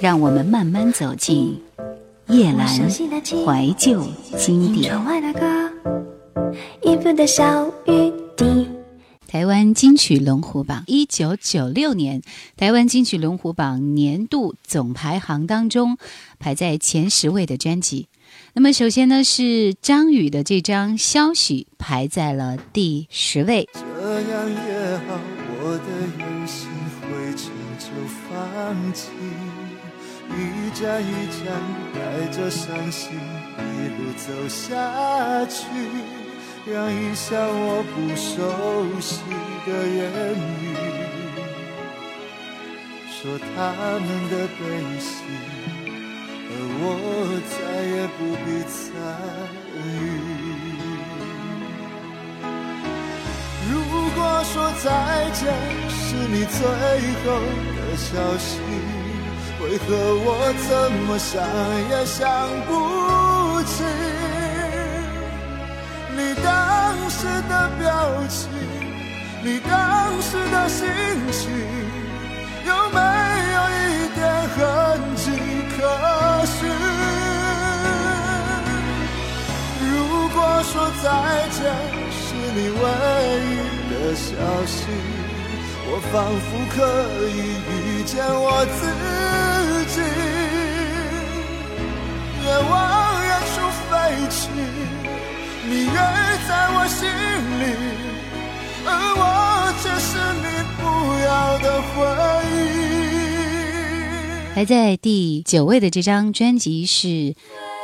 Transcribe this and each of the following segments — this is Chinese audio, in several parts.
让我们慢慢走进夜阑怀旧经典。台湾金曲龙虎榜，一九九六年台湾金曲龙虎榜年度总排行当中排在前十位的专辑。那么首先呢是张宇的这张《消息》排在了第十位。这样也好，我的用心会成就放弃，一站一站带着伤心一路走下去。让一向我不熟悉的言语，说他们的悲喜，而我再也不必参与。如果说再见是你最后的消息，为何我怎么想也想不起？你当时的表情，你当时的心情，有没有一点痕迹可寻？如果说再见是你唯一的消息，我仿佛可以遇见我自己往远处飞去。你在我心里，而我却是你不要的回忆。排在第九位的这张专辑是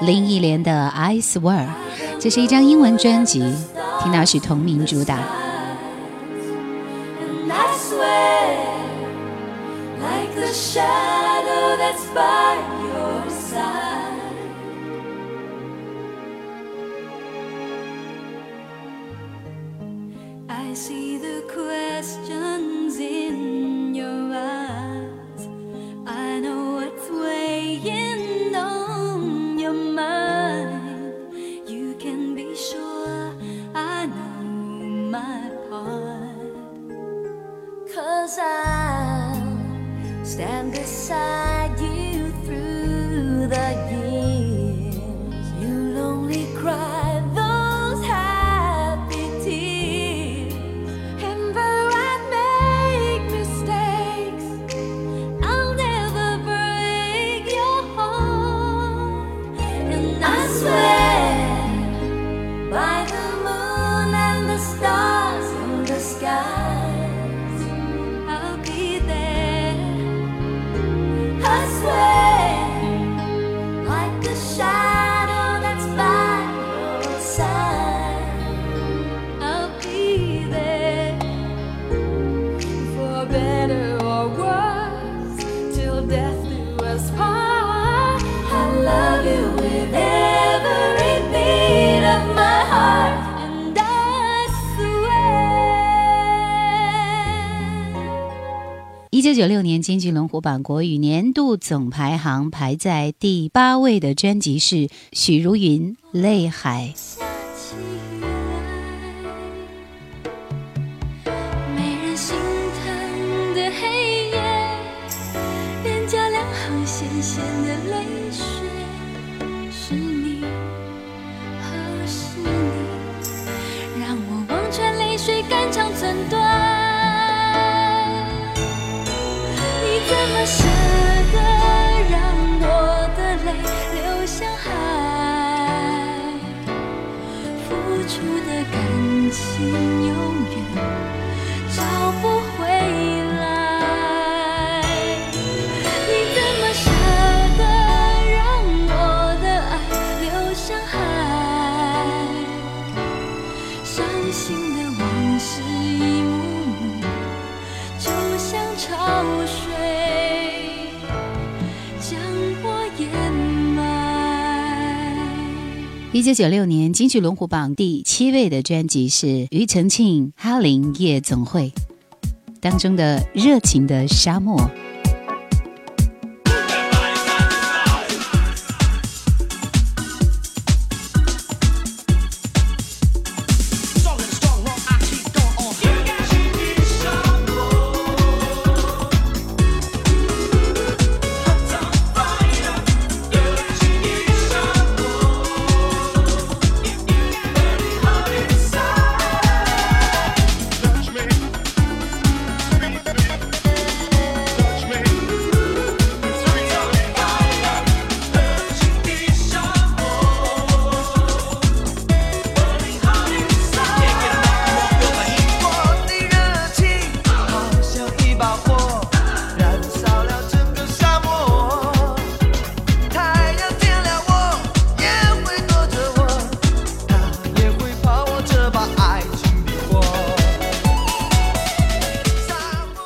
林忆莲的《I Swear》，这是一张英文专辑，听到是同名主打。九六年金曲龙虎榜国语年度总排行排在第八位的专辑是许茹芸《泪海》。一九九六年金曲龙虎榜第七位的专辑是庾澄庆《哈林夜总会》当中的《热情的沙漠》。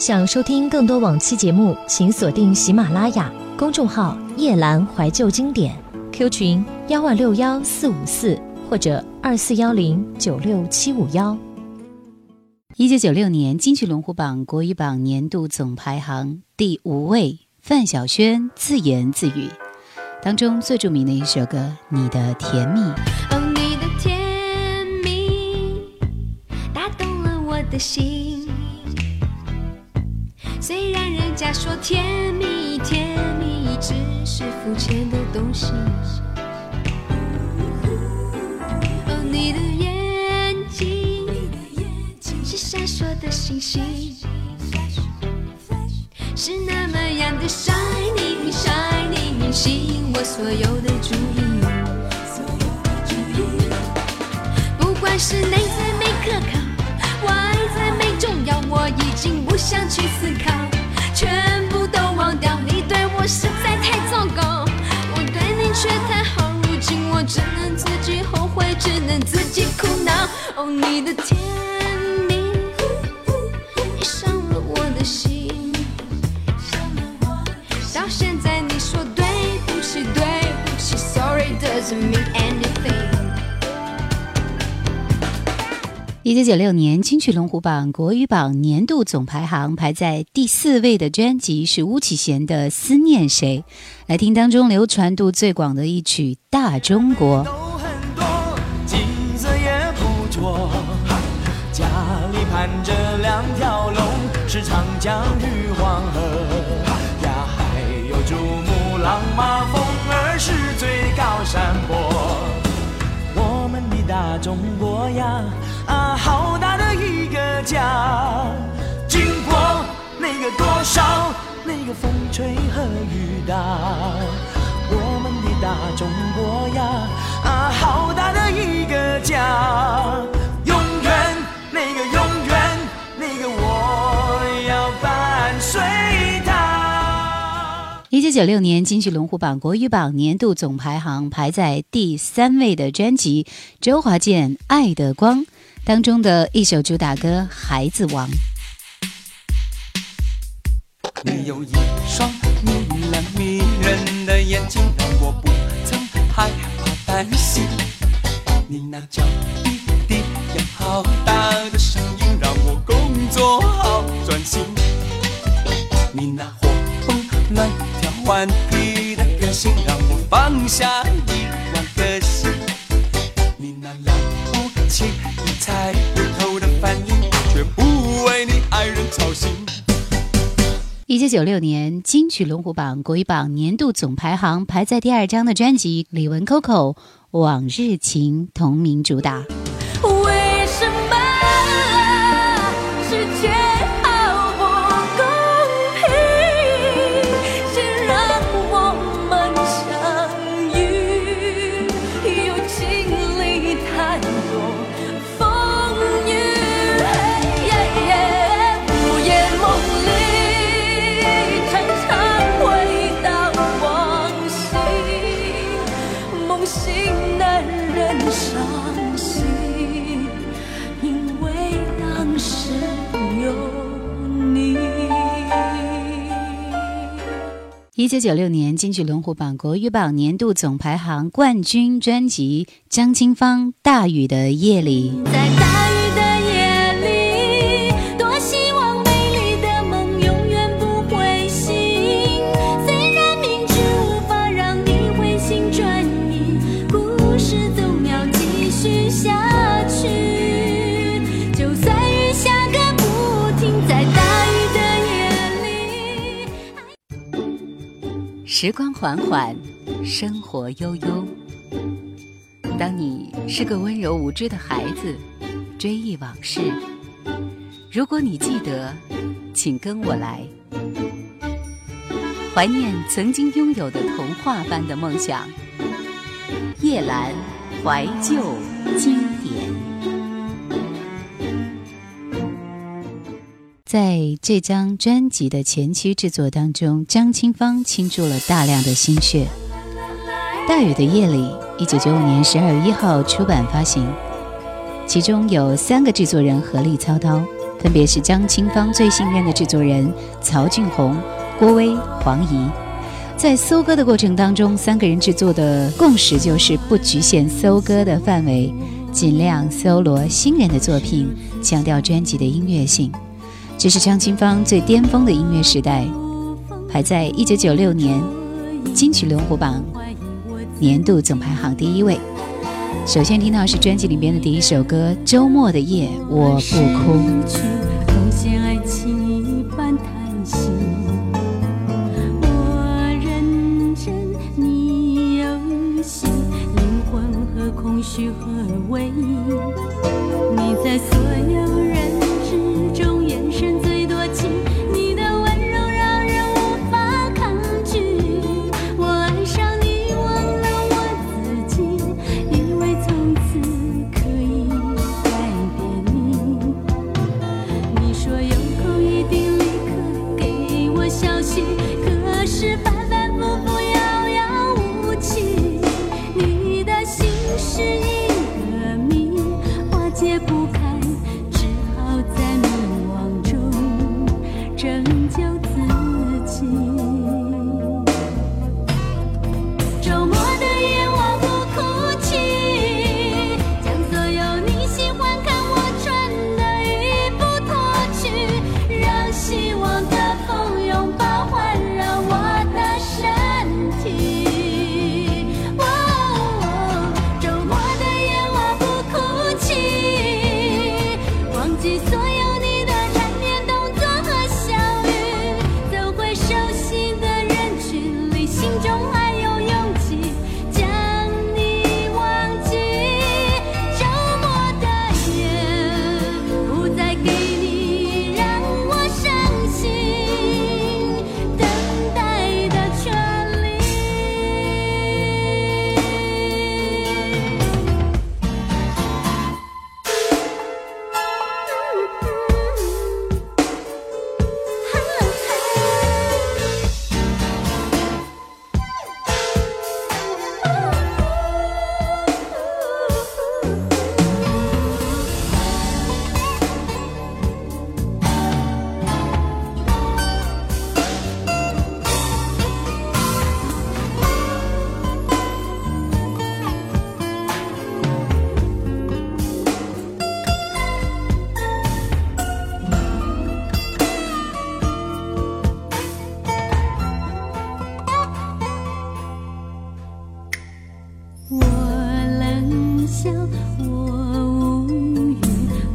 想收听更多往期节目，请锁定喜马拉雅公众号“夜阑怀旧经典 ”，Q 群幺万六幺四五四或者二四幺零九六七五幺。一九九六年金曲龙虎榜国语榜年度总排行第五位，范晓萱自言自语当中最著名的一首歌《你的甜蜜》。哦，你的甜蜜打动了我的心。虽然人家说甜蜜甜蜜只是肤浅的东西，哦，你的眼睛是闪烁的星星，是那么样的 shining shining，吸引我所有的注意。不管是内在美可靠，想去思考。全部都忘掉，你对我实在太糟糕，我对你却太好，如今我只能自己后悔，只能自己苦恼。哦，你的甜一九九六年金曲龙虎榜国语榜年度总排行排在第四位的专辑是巫启贤的《思念谁》，来听当中流传度最广的一曲《大中国》。都很多，景色也不错。家里盘着两条龙，是长江与黄河呀，还有珠穆朗玛峰儿是最高山坡。我们的大中国呀，家！经过那个多少，那个风吹和雨打。我们的大中国呀，啊，好大的一个家！永远那个永远那个我要伴随它。一九九六年金曲龙虎榜国语榜年度总排行排在第三位的专辑周华健《爱的光》当中的一首主打歌《孩子王》。你有一双明亮迷人的眼睛，让我不曾害怕担心。你那娇滴滴又好大的声音，让我工作好专心。你那活蹦乱跳顽皮的个性，让我放下一万个心。你那了不起理财不透的反应，却不为你爱人操心。一九九六年金曲龙虎榜国语榜年度总排行排在第二张的专辑李玟 Coco《往日情》同名主打。一九九六年金曲龙虎榜国语榜年度总排行冠军专辑张清芳《大雨的夜里》。时光缓缓，生活悠悠。当你是个温柔无知的孩子，追忆往事。如果你记得，请跟我来，怀念曾经拥有的童话般的梦想。叶兰怀旧经典。在这张专辑的前期制作当中，张清芳倾注了大量的心血。《大雨的夜里》一九九五年十二月一号出版发行，其中有三个制作人合力操刀，分别是张清芳最信任的制作人曹俊宏、郭威、黄怡。在搜歌的过程当中，三个人制作的共识就是不局限搜歌的范围，尽量搜罗新人的作品，强调专辑的音乐性。这是张清芳最巅峰的音乐时代，排在一九九六年金曲龙虎榜年度总排行第一位。首先听到是专辑里边的第一首歌《周末的夜我不哭》。空虚合而为一。你在所有我冷笑，我无语，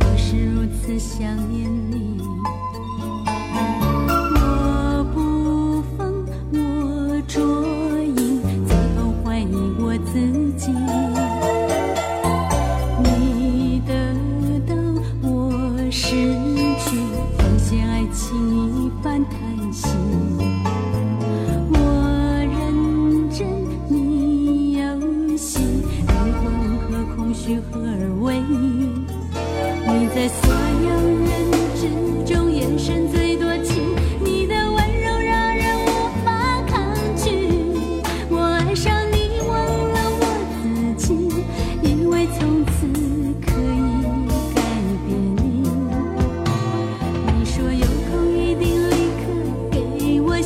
我是如此想念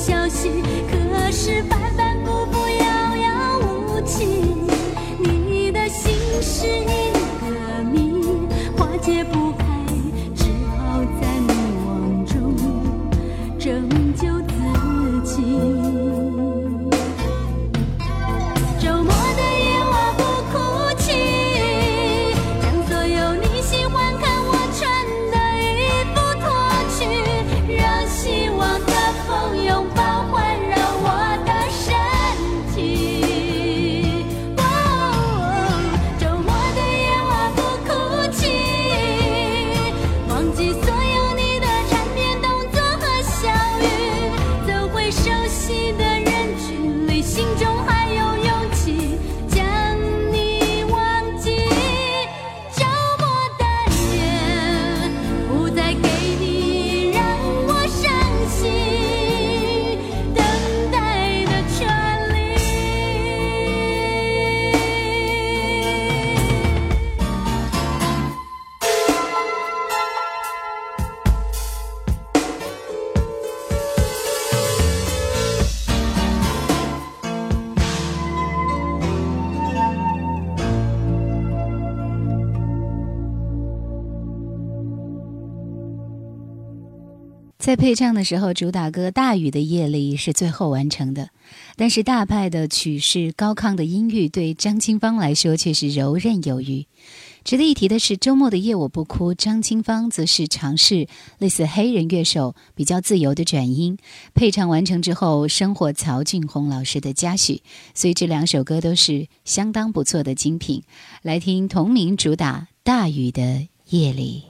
消息，可是反反复复，遥遥无期。你的心事。在配唱的时候主打歌大雨的夜里是最后完成的。但是大派的曲式高亢的音域对张清芳来说却是游刃有余。值得一提的是周末的夜我不哭张清芳则是尝试类似黑人乐手比较自由的转音。配唱完成之后生活曹俊红老师的嘉许所以这两首歌都是相当不错的精品。来听同名主打大雨的夜里。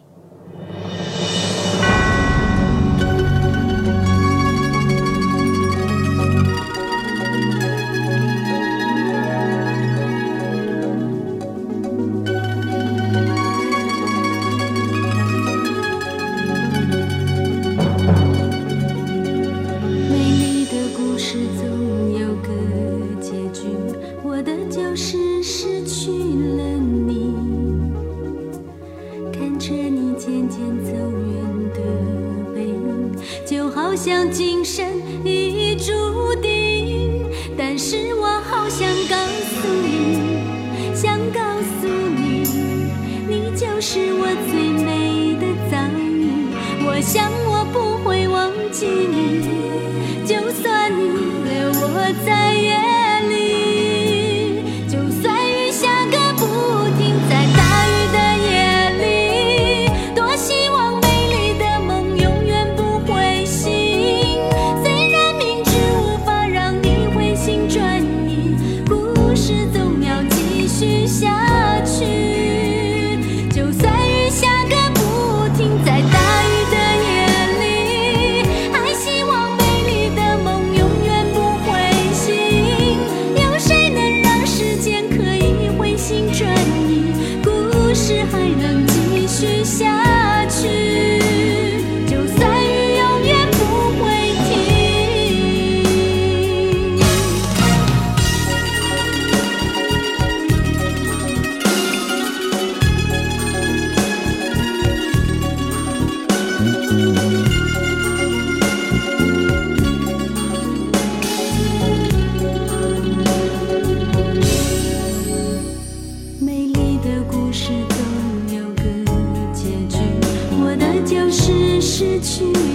You.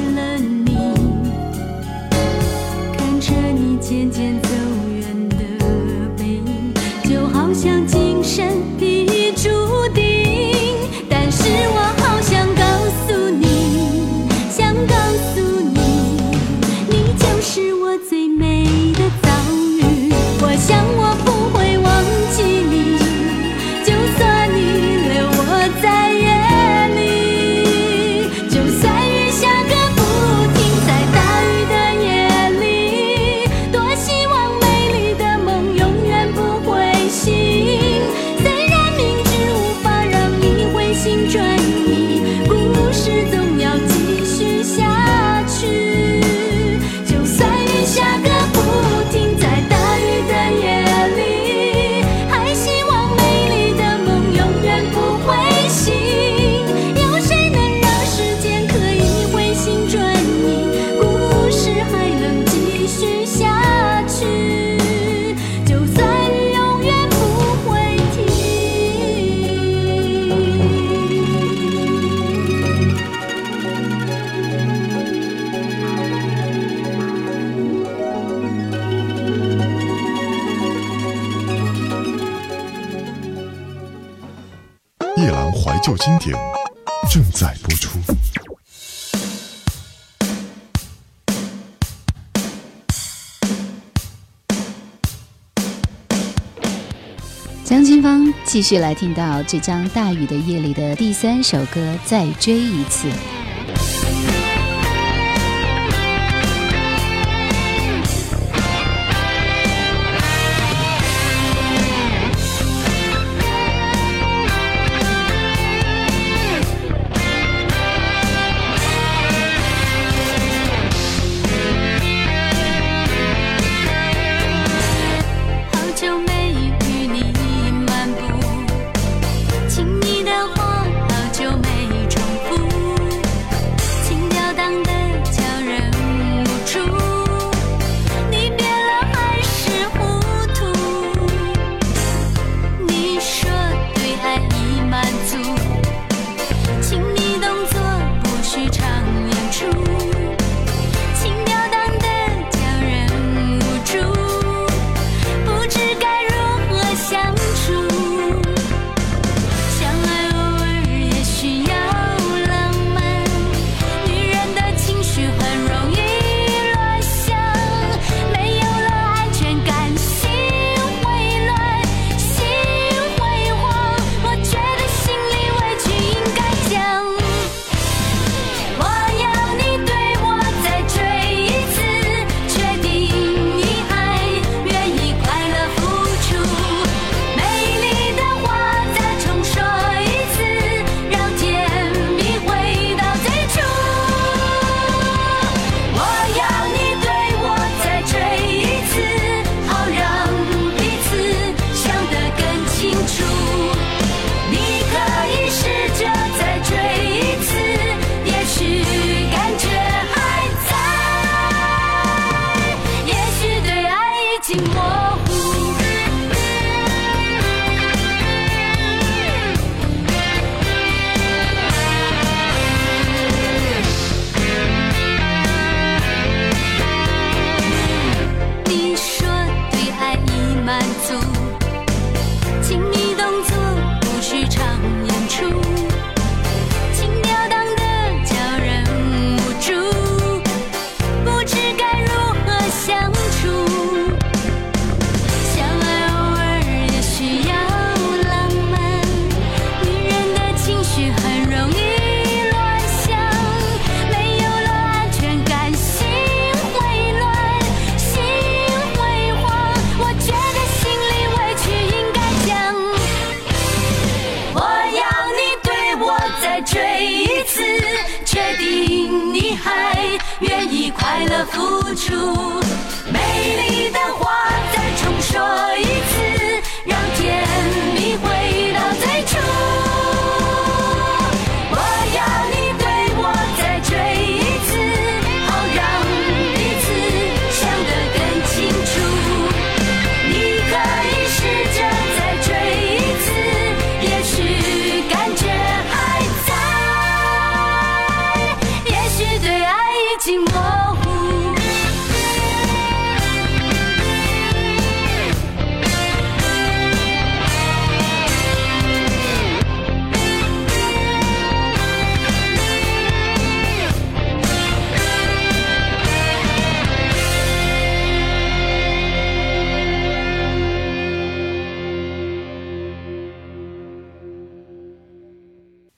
经典正在播出。江金芳继续来听到这张大雨的夜里的第三首歌再追一次。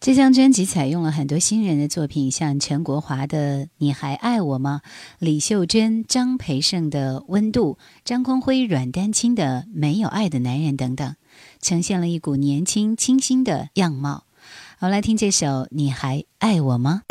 这张专辑采用了很多新人的作品，像陈国华的《你还爱我吗》，李秀珍、张培盛的《温度》，张光辉、阮丹青的《没有爱的男人》等等，呈现了一股年轻清新的样貌。好，来听这首《你还爱我吗》。